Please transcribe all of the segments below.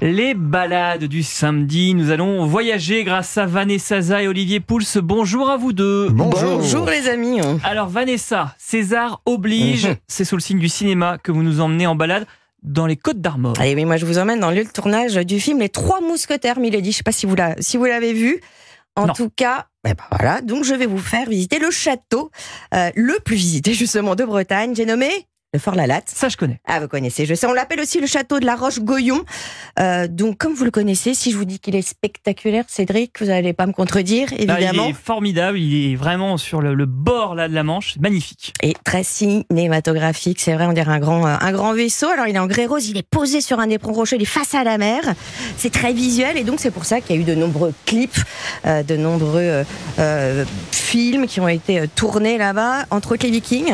Les balades du samedi, nous allons voyager grâce à Vanessa Zaza et Olivier Pouls. Bonjour à vous deux. Bonjour, les amis. Alors Vanessa, César oblige, Mhm. c'est sous le signe du cinéma que vous nous emmenez en balade dans les Côtes d'Armor. Allez, oui, moi je vous emmène dans le lieu de tournage du film Les Trois Mousquetaires, Milady. Je sais pas si vous la- si vous l'avez vu. En Non. tout cas, eh ben voilà. Donc je vais vous faire visiter le château euh, le plus visité justement de Bretagne. J'ai nommé le Fort la Latte. Ça je connais. Ah, vous connaissez, je sais. On l'appelle aussi le château de la Roche-Goyon. Euh, donc, comme vous le connaissez, si je vous dis qu'il est spectaculaire, Cédric, vous n'allez pas me contredire, il évidemment. est formidable, il est vraiment sur le, le bord là, de la Manche, magnifique. Et très cinématographique, c'est vrai, on dirait un grand, euh, un grand vaisseau. Alors, il est en grès rose, il est posé sur un éperon rocheux, il est face à la mer. C'est très visuel, et donc c'est pour ça qu'il y a eu de nombreux clips, euh, de nombreux euh, euh, films qui ont été euh, tournés là-bas, entre autres les Vikings,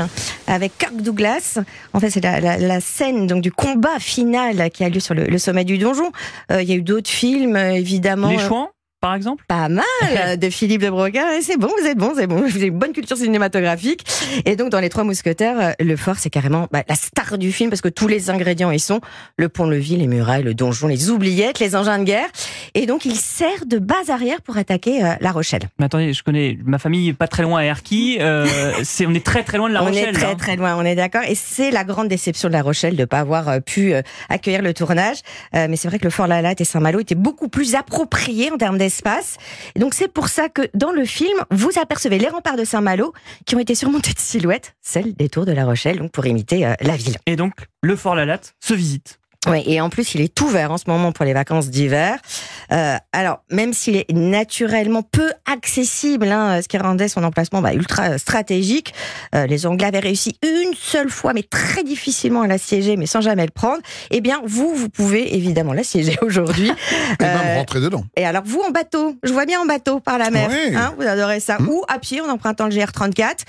avec Kirk Douglas. En fait, c'est la, la- la scène donc du combat final qui a lieu sur le, le sommet du donjon. Euh, il y a eu d'autres films, euh, évidemment. Les euh, Chouans, par exemple? pas mal de Philippe de Broca. C'est bon, vous êtes bon, c'est bon. Vous avez une bonne culture cinématographique. Et donc, dans Les Trois Mousquetaires, le fort, c'est carrément bah, la star du film parce que tous les ingrédients y sont. Le pont-levis, les murailles, le donjon, les oubliettes, les engins de guerre. Et donc, il sert de base arrière pour attaquer euh, La Rochelle. Mais attendez, je connais ma famille pas très loin à Erquy, euh, c'est, on est très très loin de La on Rochelle. est très hein. très loin, on est d'accord. Et c'est la grande déception de La Rochelle de ne pas avoir euh, pu euh, accueillir le tournage. Euh, mais c'est vrai que le Fort La Latte et Saint-Malo étaient beaucoup plus appropriés en termes d'espace. Et donc c'est pour ça que dans le film, vous apercevez les remparts de Saint-Malo qui ont été surmontés de silhouettes, celles des tours de La Rochelle, donc pour imiter euh, la ville. Et donc, le Fort La Latte se visite. Ouais, et en plus, il est ouvert en ce moment pour les vacances d'hiver. Euh, alors, même s'il est naturellement peu accessible, hein, ce qui rendait son emplacement bah, ultra stratégique, euh, les Anglais avaient réussi une seule fois, mais très difficilement à l'assiéger, mais sans jamais le prendre. Eh bien, vous, vous pouvez évidemment l'assiéger aujourd'hui. Et même Euh, rentrer dedans. et alors, vous en bateau, je vois bien en bateau par la mer, Ouais. hein, vous adorez ça. Hmm. Ou à pied en empruntant le GR34.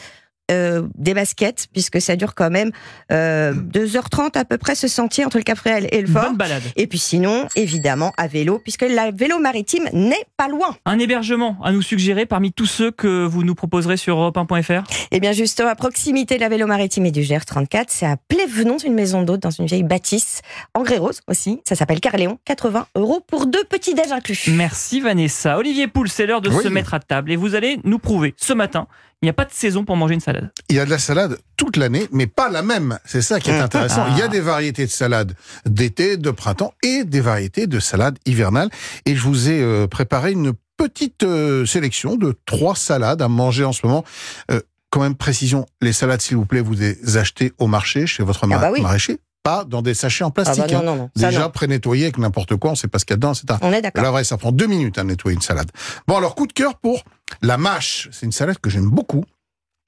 Euh, des baskets, puisque ça dure quand même euh, 2h30 à peu près ce sentier entre le Cap Fréhel et le Fort. bonne balade. Et puis sinon, évidemment, à vélo, puisque la vélo maritime n'est pas loin. Un hébergement à nous suggérer parmi tous ceux que vous nous proposerez sur europe1.fr Et bien justement, à proximité de la vélo maritime et du GR34, c'est à Plévenon, une maison d'hôte dans une vieille bâtisse, en grès rose aussi. Ça s'appelle Carléon, 80 euros pour deux petits déj inclus. Merci Vanessa. Olivier Pouls, c'est l'heure de Oui. se mettre à table et vous allez nous prouver ce matin, il n'y a pas de saison pour manger une salade. Il y a de la salade toute l'année, mais pas la même. C'est ça qui est Mhm. intéressant. Ah. Il y a des variétés de salade d'été, de printemps et des variétés de salade hivernale. Et je vous ai euh, préparé une petite euh, sélection de trois salades à manger en ce moment. Euh, quand même, précision, les salades, s'il vous plaît, vous les achetez au marché, chez votre Ah bah oui. maraîcher, pas dans des sachets en Ah plastique. bah non, hein. non, non. Déjà pré-nettoyé avec n'importe quoi, on sait pas ce qu'il y a dedans, c'est un On est d'accord. La vraie, ça prend deux minutes à nettoyer une salade. Bon, alors, coup de cœur pour la mâche. C'est une salade que j'aime beaucoup.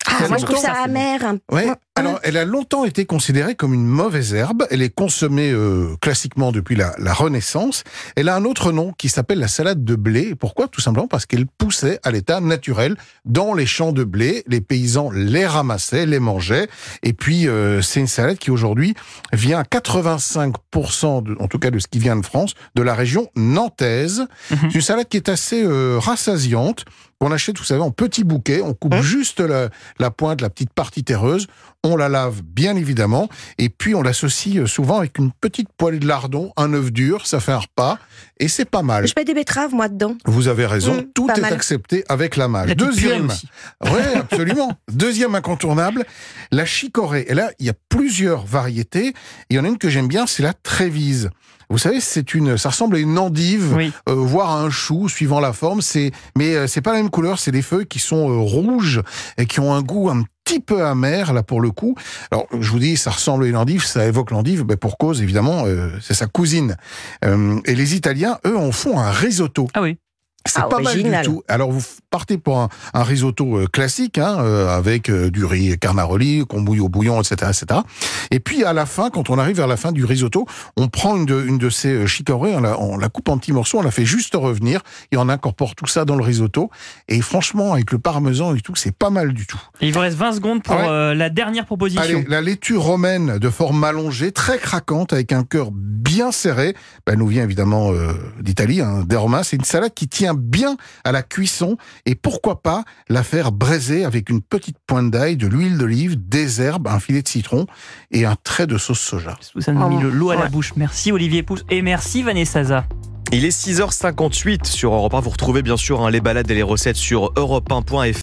Ah, moi, je trouve ça amer. Ouais. Alors, elle a longtemps été considérée comme une mauvaise herbe. Elle est consommée euh, classiquement depuis la, la Renaissance. Elle a un autre nom qui s'appelle la salade de blé. Pourquoi? Tout simplement parce qu'elle poussait à l'état naturel dans les champs de blé. Les paysans les ramassaient, les mangeaient. Et puis, euh, c'est une salade qui aujourd'hui vient à 85%, de- en tout cas de ce qui vient de France, de la région nantaise. Mhm. C'est une salade qui est assez euh, rassasiante. qu'on achète, vous savez, en petits bouquets. On coupe Hein? juste la, la pointe, la petite partie terreuse. On la lave, bien évidemment. Et puis, on l'associe euh, souvent avec une petite poêlée de lardon, un œuf dur. Ça fait un repas. Et c'est pas mal. Je mets des betteraves, moi, dedans. Vous avez raison. Mmh, tout est mal. accepté avec la mâche. Deuxième. Oui, absolument. Deuxième incontournable, la chicorée. Et là, il y a plusieurs variétés. Il y en a une que j'aime bien, c'est la trévise. Vous savez, c'est une, ça ressemble à une endive, Oui. euh, voire à un chou, suivant la forme. C'est, mais euh, c'est pas la même couleur. C'est des feuilles qui sont euh, rouges et qui ont un goût un petit peu amer là pour le coup. Alors je vous dis, ça ressemble à une endive, ça évoque l'endive, mais pour cause évidemment, euh, c'est sa cousine. Euh, et les Italiens, eux, en font un risotto. Ah oui. C'est Ah, pas mal du tout. Alors vous partez pour un, un risotto euh, classique, hein, euh, avec euh, du riz carnaroli, qu'on bouille au bouillon, etc., etc. Et puis à la fin, quand on arrive vers la fin du risotto, on prend une de, une de ces euh, chicorées, on la, on la coupe en petits morceaux, on la fait juste revenir et on incorpore tout ça dans le risotto. Et franchement, avec le parmesan et tout, c'est pas mal du tout. Et il vous reste 20 secondes pour Ouais. euh, la dernière proposition. Allez, la laitue romaine de forme allongée, très craquante, avec un cœur bien serré, ben, nous vient évidemment euh, d'Italie, hein, des Romains. C'est une salade qui tient bien à la cuisson et pourquoi pas la faire braiser avec une petite pointe d'ail, de l'huile d'olive, des herbes, un filet de citron et un trait de sauce soja. Ça nous a mis le l'eau à la bouche. Merci Olivier Pouls et merci Vanessa Zaza. Il est 6h58 sur Europe 1. Vous retrouvez bien sûr hein, les balades et les recettes sur europe1.fr.